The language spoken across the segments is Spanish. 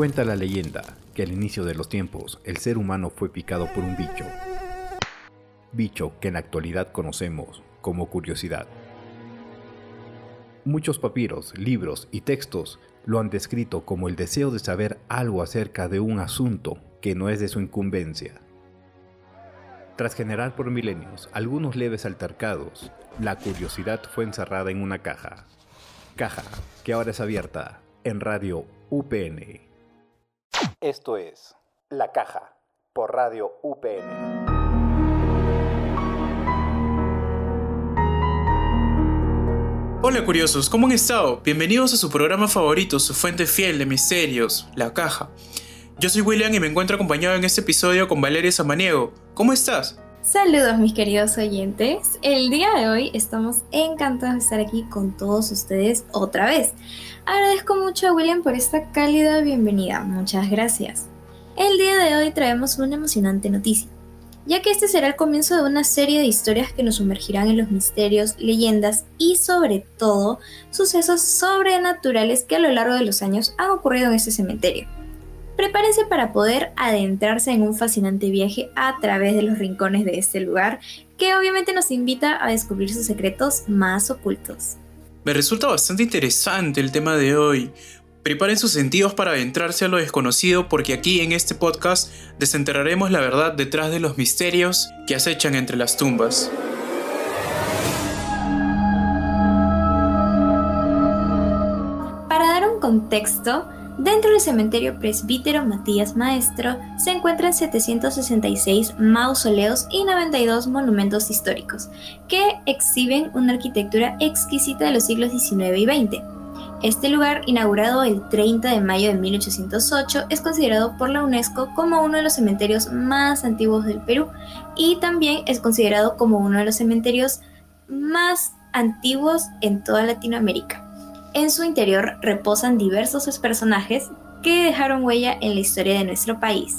Cuenta la leyenda que al inicio de los tiempos el ser humano fue picado por un bicho. Bicho que en la actualidad conocemos como curiosidad. Muchos papiros, libros y textos lo han descrito como el deseo de saber algo acerca de un asunto que no es de su incumbencia. Tras generar por milenios algunos leves altercados, la curiosidad fue encerrada en una caja. Caja que ahora es abierta en Radio UPN. Esto es La Caja por Radio UPN. Hola curiosos, ¿cómo han estado? Bienvenidos a su programa favorito, su fuente fiel de misterios, La Caja. Yo soy William y me encuentro acompañado en este episodio con Valeria Samaniego. ¿Cómo estás? Saludos mis queridos oyentes. El día de hoy estamos encantados de estar aquí con todos ustedes otra vez. Agradezco mucho a William por esta cálida bienvenida. Muchas gracias. El día de hoy traemos una emocionante noticia ya que este será el comienzo de una serie de historias que nos sumergirán en los misterios, leyendas y sobre todo sucesos sobrenaturales que a lo largo de los años han ocurrido en este cementerio. Prepárense para poder adentrarse en un fascinante viaje a través de los rincones de este lugar, que obviamente nos invita a descubrir sus secretos más ocultos. Me resulta bastante interesante el tema de hoy, Preparen sus sentidos para adentrarse a lo desconocido porque aquí en este podcast desenterraremos la verdad detrás de los misterios que acechan entre las tumbas. Para dar un contexto, dentro del cementerio presbítero Matías Maestro se encuentran 766 mausoleos y 92 monumentos históricos que exhiben una arquitectura exquisita de los siglos XIX y XX este lugar, inaugurado el 30 de mayo de 1808, es considerado por la UNESCO como uno de los cementerios más antiguos del Perú y también es considerado como uno de los cementerios más antiguos en toda Latinoamérica. En su interior reposan diversos personajes que dejaron huella en la historia de nuestro país.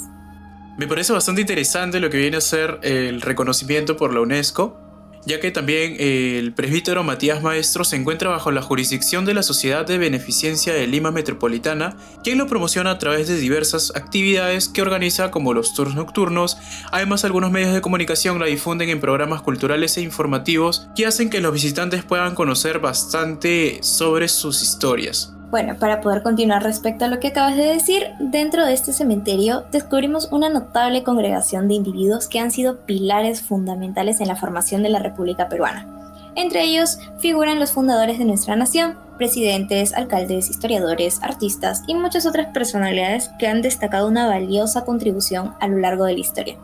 Me parece bastante interesante lo que viene a ser el reconocimiento por la UNESCO ya que también el presbítero Matías Maestro se encuentra bajo la jurisdicción de la Sociedad de Beneficencia de Lima Metropolitana, quien lo promociona a través de diversas actividades que organiza como los tours nocturnos, además algunos medios de comunicación la difunden en programas culturales e informativos que hacen que los visitantes puedan conocer bastante sobre sus historias. Bueno, para poder continuar respecto a lo que acabas de decir, dentro de este cementerio descubrimos una notable congregación de individuos que han sido pilares fundamentales en la formación de la República Peruana. Entre ellos figuran los fundadores de nuestra nación, presidentes, alcaldes, historiadores, artistas y muchas otras personalidades que han destacado una valiosa contribución a lo largo de la historia.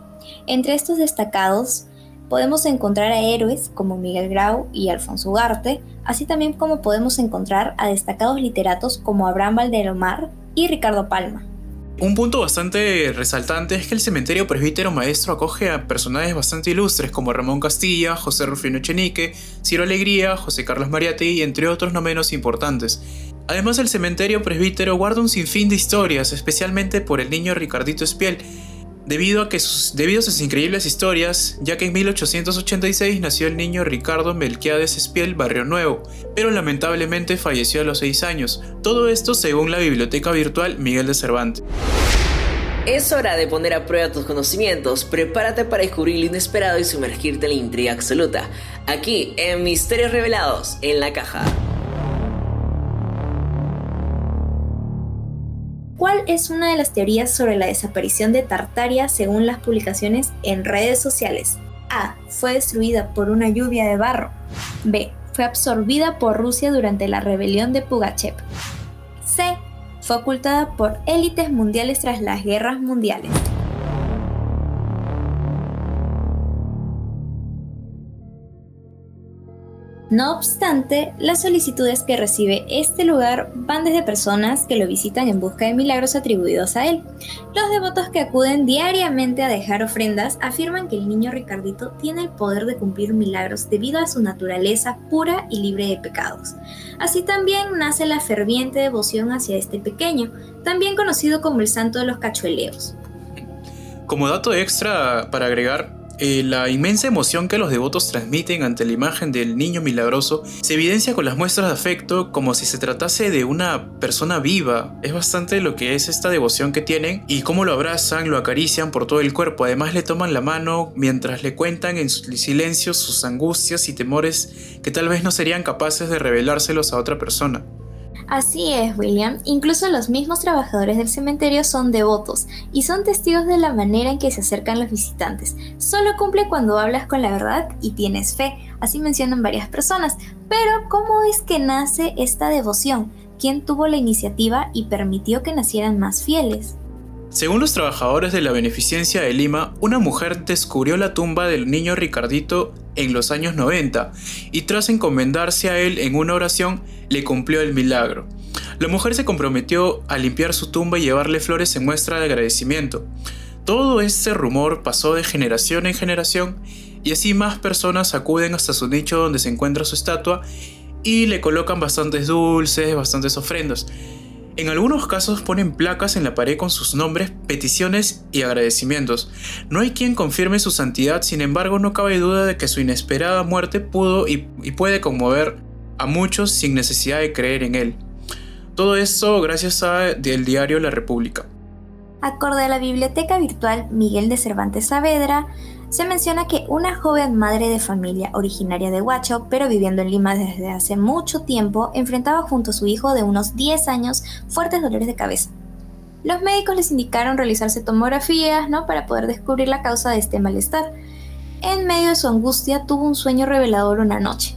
Entre estos destacados podemos encontrar a héroes como Miguel Grau y Alfonso Ugarte, así también como podemos encontrar a destacados literatos como Abraham Valderomar y Ricardo Palma. Un punto bastante resaltante es que el cementerio presbítero maestro acoge a personajes bastante ilustres como Ramón Castilla, José Rufino Chenique, Ciro Alegría, José Carlos Mariati entre otros no menos importantes. Además el cementerio presbítero guarda un sinfín de historias, especialmente por el niño Ricardito Espiel, debido a, que sus, debido a sus increíbles historias, ya que en 1886 nació el niño Ricardo Melquiades Espiel Barrio Nuevo, pero lamentablemente falleció a los 6 años. Todo esto según la biblioteca virtual Miguel de Cervantes. Es hora de poner a prueba tus conocimientos, prepárate para descubrir lo inesperado y sumergirte en la intriga absoluta. Aquí en Misterios Revelados, en la caja. ¿Cuál es una de las teorías sobre la desaparición de Tartaria según las publicaciones en redes sociales? A. Fue destruida por una lluvia de barro. B. Fue absorbida por Rusia durante la rebelión de Pugachev. C. Fue ocultada por élites mundiales tras las guerras mundiales. No obstante, las solicitudes que recibe este lugar van desde personas que lo visitan en busca de milagros atribuidos a él. Los devotos que acuden diariamente a dejar ofrendas afirman que el niño Ricardito tiene el poder de cumplir milagros debido a su naturaleza pura y libre de pecados. Así también nace la ferviente devoción hacia este pequeño, también conocido como el santo de los cachueleos. Como dato extra para agregar, eh, la inmensa emoción que los devotos transmiten ante la imagen del niño milagroso se evidencia con las muestras de afecto como si se tratase de una persona viva. Es bastante lo que es esta devoción que tienen y cómo lo abrazan, lo acarician por todo el cuerpo. Además le toman la mano mientras le cuentan en silencio sus angustias y temores que tal vez no serían capaces de revelárselos a otra persona. Así es, William. Incluso los mismos trabajadores del cementerio son devotos y son testigos de la manera en que se acercan los visitantes. Solo cumple cuando hablas con la verdad y tienes fe, así mencionan varias personas. Pero, ¿cómo es que nace esta devoción? ¿Quién tuvo la iniciativa y permitió que nacieran más fieles? Según los trabajadores de la Beneficencia de Lima, una mujer descubrió la tumba del niño Ricardito en los años 90 y tras encomendarse a él en una oración le cumplió el milagro. La mujer se comprometió a limpiar su tumba y llevarle flores en muestra de agradecimiento. Todo este rumor pasó de generación en generación y así más personas acuden hasta su nicho donde se encuentra su estatua y le colocan bastantes dulces, bastantes ofrendas. En algunos casos ponen placas en la pared con sus nombres, peticiones y agradecimientos. No hay quien confirme su santidad, sin embargo no cabe duda de que su inesperada muerte pudo y, puede conmover a muchos sin necesidad de creer en él. Todo esto gracias al diario La República. Acorde a la biblioteca virtual Miguel de Cervantes Saavedra, se menciona que una joven madre de familia originaria de Huacho, pero viviendo en Lima desde hace mucho tiempo, enfrentaba junto a su hijo de unos 10 años fuertes dolores de cabeza. Los médicos les indicaron realizarse tomografías ¿no? para poder descubrir la causa de este malestar. En medio de su angustia tuvo un sueño revelador una noche.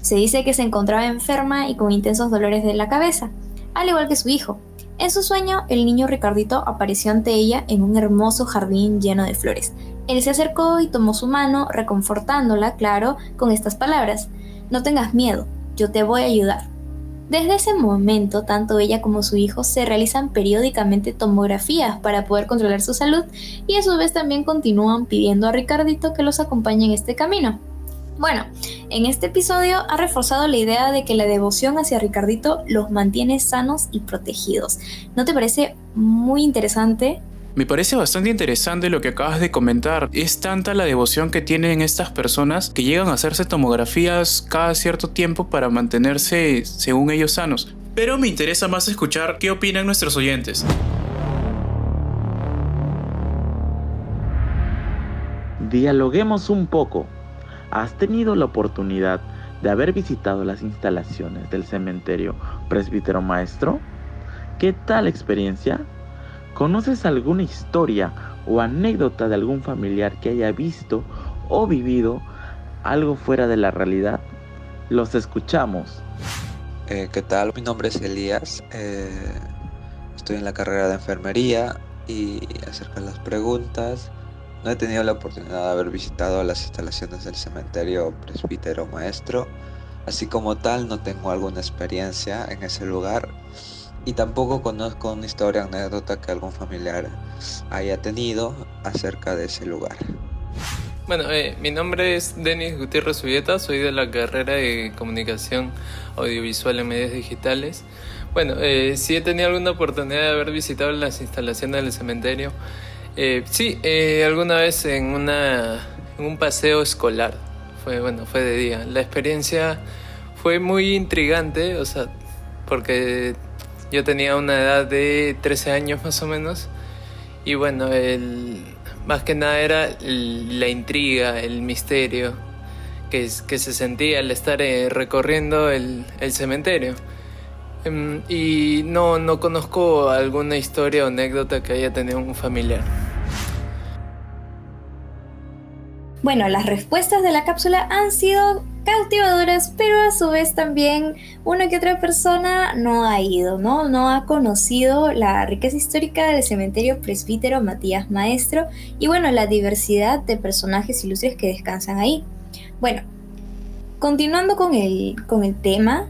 Se dice que se encontraba enferma y con intensos dolores de la cabeza, al igual que su hijo. En su sueño, el niño Ricardito apareció ante ella en un hermoso jardín lleno de flores, él se acercó y tomó su mano, reconfortándola, claro, con estas palabras. No tengas miedo, yo te voy a ayudar. Desde ese momento, tanto ella como su hijo se realizan periódicamente tomografías para poder controlar su salud y a su vez también continúan pidiendo a Ricardito que los acompañe en este camino. Bueno, en este episodio ha reforzado la idea de que la devoción hacia Ricardito los mantiene sanos y protegidos. ¿No te parece muy interesante? Me parece bastante interesante lo que acabas de comentar. Es tanta la devoción que tienen estas personas que llegan a hacerse tomografías cada cierto tiempo para mantenerse, según ellos, sanos. Pero me interesa más escuchar qué opinan nuestros oyentes. Dialoguemos un poco. ¿Has tenido la oportunidad de haber visitado las instalaciones del cementerio Presbítero Maestro? ¿Qué tal experiencia? ¿Conoces alguna historia o anécdota de algún familiar que haya visto o vivido algo fuera de la realidad? Los escuchamos. Eh, ¿Qué tal? Mi nombre es Elías. Eh, estoy en la carrera de enfermería y acerca de las preguntas, no he tenido la oportunidad de haber visitado las instalaciones del cementerio presbítero maestro. Así como tal, no tengo alguna experiencia en ese lugar y tampoco conozco una historia anécdota que algún familiar haya tenido acerca de ese lugar. Bueno, eh, mi nombre es Denis Gutiérrez Ubieta, soy de la carrera de Comunicación Audiovisual en Medios Digitales. Bueno, eh, sí he tenido alguna oportunidad de haber visitado las instalaciones del cementerio. Eh, sí, eh, alguna vez en, una, un paseo escolar, fue, bueno, fue de día. La experiencia fue muy intrigante, o sea, porque yo tenía una edad de 13 años más o menos. Y bueno, el, más que nada era la intriga, el misterio que, se sentía al estar eh, recorriendo el, el cementerio. Em, y no, no conozco alguna historia o anécdota que haya tenido un familiar. Bueno, las respuestas de la cápsula han sido cautivadoras, pero a su vez también una que otra persona no ha ido, ¿no? No ha conocido la riqueza histórica del cementerio presbítero Matías Maestro y bueno, la diversidad de personajes ilustres que descansan ahí. Bueno, continuando con el, con el tema,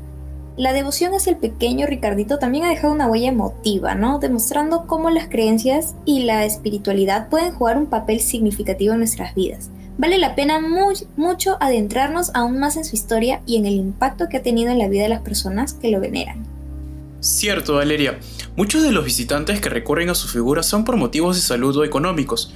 la devoción hacia el pequeño Ricardito también ha dejado una huella emotiva, ¿no? Demostrando cómo las creencias y la espiritualidad pueden jugar un papel significativo en nuestras vidas vale la pena mucho adentrarnos aún más en su historia y en el impacto que ha tenido en la vida de las personas que lo veneran. Cierto, Valeria. Muchos de los visitantes que recurren a su figura son por motivos de salud o económicos,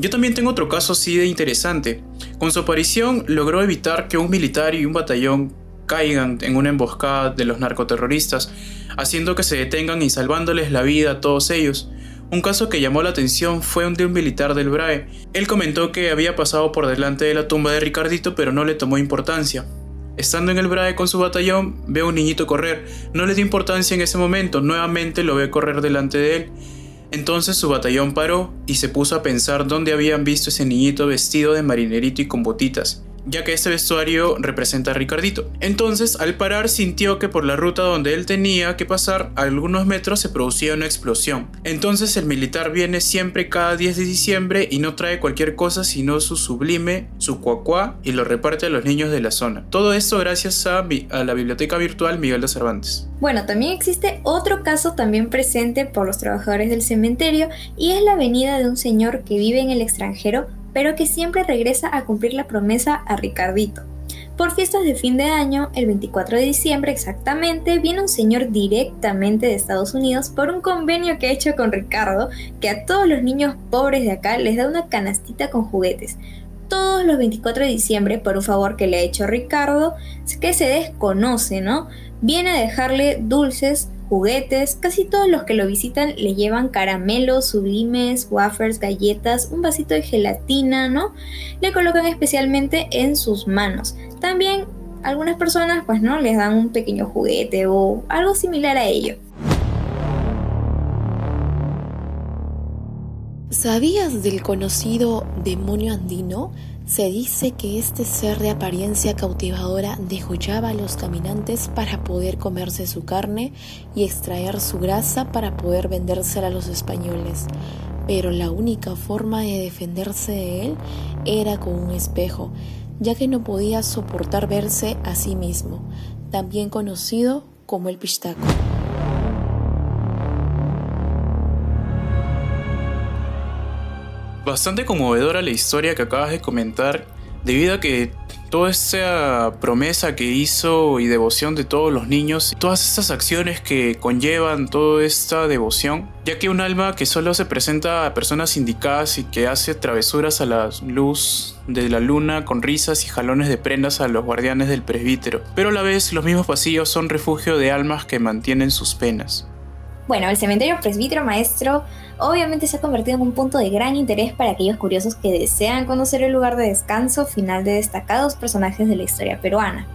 Yo también tengo otro caso así de interesante. Con su aparición logró evitar que un militar y un batallón caigan en una emboscada de los narcoterroristas, haciendo que se detengan y salvándoles la vida a todos ellos. Un caso que llamó la atención fue un de un militar del BRAE. Él comentó que había pasado por delante de la tumba de Ricardito pero no le tomó importancia. Estando en el BRAE con su batallón, ve a un niñito correr. No le dio importancia en ese momento, nuevamente lo ve correr delante de él entonces su batallón paró y se puso a pensar dónde habían visto ese niñito vestido de marinerito y con botitas ya que este vestuario representa a Ricardito. Entonces, al parar, sintió que por la ruta donde él tenía que pasar algunos metros se producía una explosión. Entonces, el militar viene siempre cada 10 de diciembre y no trae cualquier cosa sino su sublime, su cuacuá y lo reparte a los niños de la zona. Todo esto gracias a, a la biblioteca virtual Miguel de Cervantes. Bueno, también existe otro caso también presente por los trabajadores del cementerio y es la venida de un señor que vive en el extranjero pero que siempre regresa a cumplir la promesa a Ricardito. Por fiestas de fin de año, el 24 de diciembre exactamente, viene un señor directamente de Estados Unidos por un convenio que ha hecho con Ricardo, que a todos los niños pobres de acá les da una canastita con juguetes. Todos los 24 de diciembre, por un favor que le ha hecho Ricardo, que se desconoce, ¿no? Viene a dejarle dulces juguetes, casi todos los que lo visitan le llevan caramelos, sublimes, wafers, galletas, un vasito de gelatina, ¿no? Le colocan especialmente en sus manos. También algunas personas pues no les dan un pequeño juguete o algo similar a ello. ¿Sabías del conocido demonio andino? Se dice que este ser de apariencia cautivadora degollaba a los caminantes para poder comerse su carne y extraer su grasa para poder vendérsela a los españoles. Pero la única forma de defenderse de él era con un espejo, ya que no podía soportar verse a sí mismo, también conocido como el pistaco. Bastante conmovedora la historia que acabas de comentar, debido a que toda esa promesa que hizo y devoción de todos los niños, todas estas acciones que conllevan toda esta devoción, ya que un alma que solo se presenta a personas indicadas y que hace travesuras a la luz de la luna con risas y jalones de prendas a los guardianes del presbítero, pero a la vez los mismos pasillos son refugio de almas que mantienen sus penas. Bueno, el cementerio presbítero maestro obviamente se ha convertido en un punto de gran interés para aquellos curiosos que desean conocer el lugar de descanso final de destacados personajes de la historia peruana.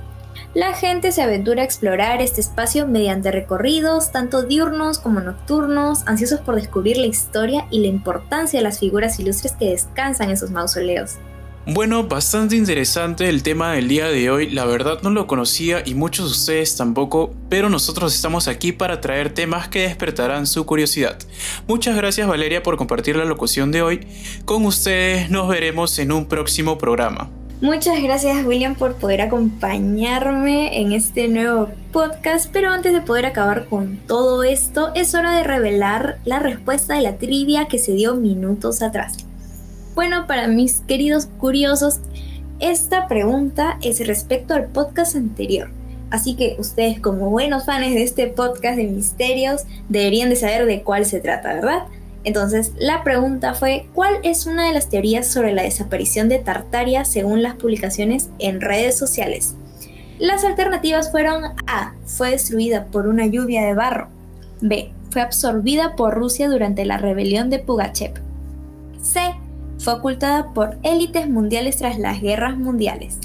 La gente se aventura a explorar este espacio mediante recorridos, tanto diurnos como nocturnos, ansiosos por descubrir la historia y la importancia de las figuras ilustres que descansan en sus mausoleos. Bueno, bastante interesante el tema del día de hoy, la verdad no lo conocía y muchos de ustedes tampoco, pero nosotros estamos aquí para traer temas que despertarán su curiosidad. Muchas gracias Valeria por compartir la locución de hoy, con ustedes nos veremos en un próximo programa. Muchas gracias William por poder acompañarme en este nuevo podcast, pero antes de poder acabar con todo esto, es hora de revelar la respuesta de la trivia que se dio minutos atrás. Bueno, para mis queridos curiosos, esta pregunta es respecto al podcast anterior. Así que ustedes como buenos fans de este podcast de misterios deberían de saber de cuál se trata, ¿verdad? Entonces, la pregunta fue, ¿cuál es una de las teorías sobre la desaparición de Tartaria según las publicaciones en redes sociales? Las alternativas fueron A. Fue destruida por una lluvia de barro. B. Fue absorbida por Rusia durante la rebelión de Pugachev. C fue ocultada por élites mundiales tras las guerras mundiales.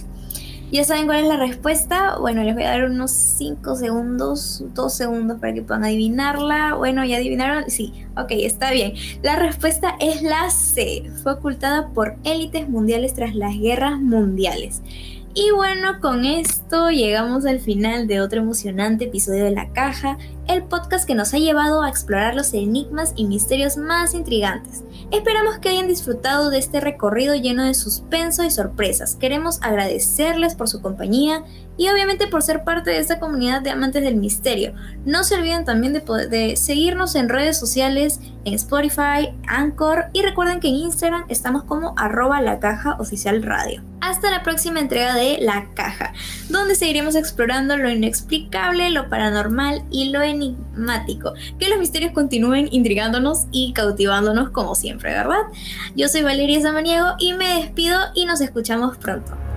¿Ya saben cuál es la respuesta? Bueno, les voy a dar unos 5 segundos, 2 segundos para que puedan adivinarla. Bueno, ¿ya adivinaron? Sí, ok, está bien. La respuesta es la C. Fue ocultada por élites mundiales tras las guerras mundiales. Y bueno, con esto llegamos al final de otro emocionante episodio de La Caja, el podcast que nos ha llevado a explorar los enigmas y misterios más intrigantes. Esperamos que hayan disfrutado de este recorrido lleno de suspenso y sorpresas. Queremos agradecerles por su compañía y obviamente por ser parte de esta comunidad de amantes del misterio. No se olviden también de, seguirnos en redes sociales, en Spotify, Anchor y recuerden que en Instagram estamos como arroba la caja oficial radio. Hasta la próxima entrega de La Caja, donde seguiremos explorando lo inexplicable, lo paranormal y lo enigmático. Que los misterios continúen intrigándonos y cautivándonos como siempre, ¿verdad? Yo soy Valeria Samaniego y me despido y nos escuchamos pronto.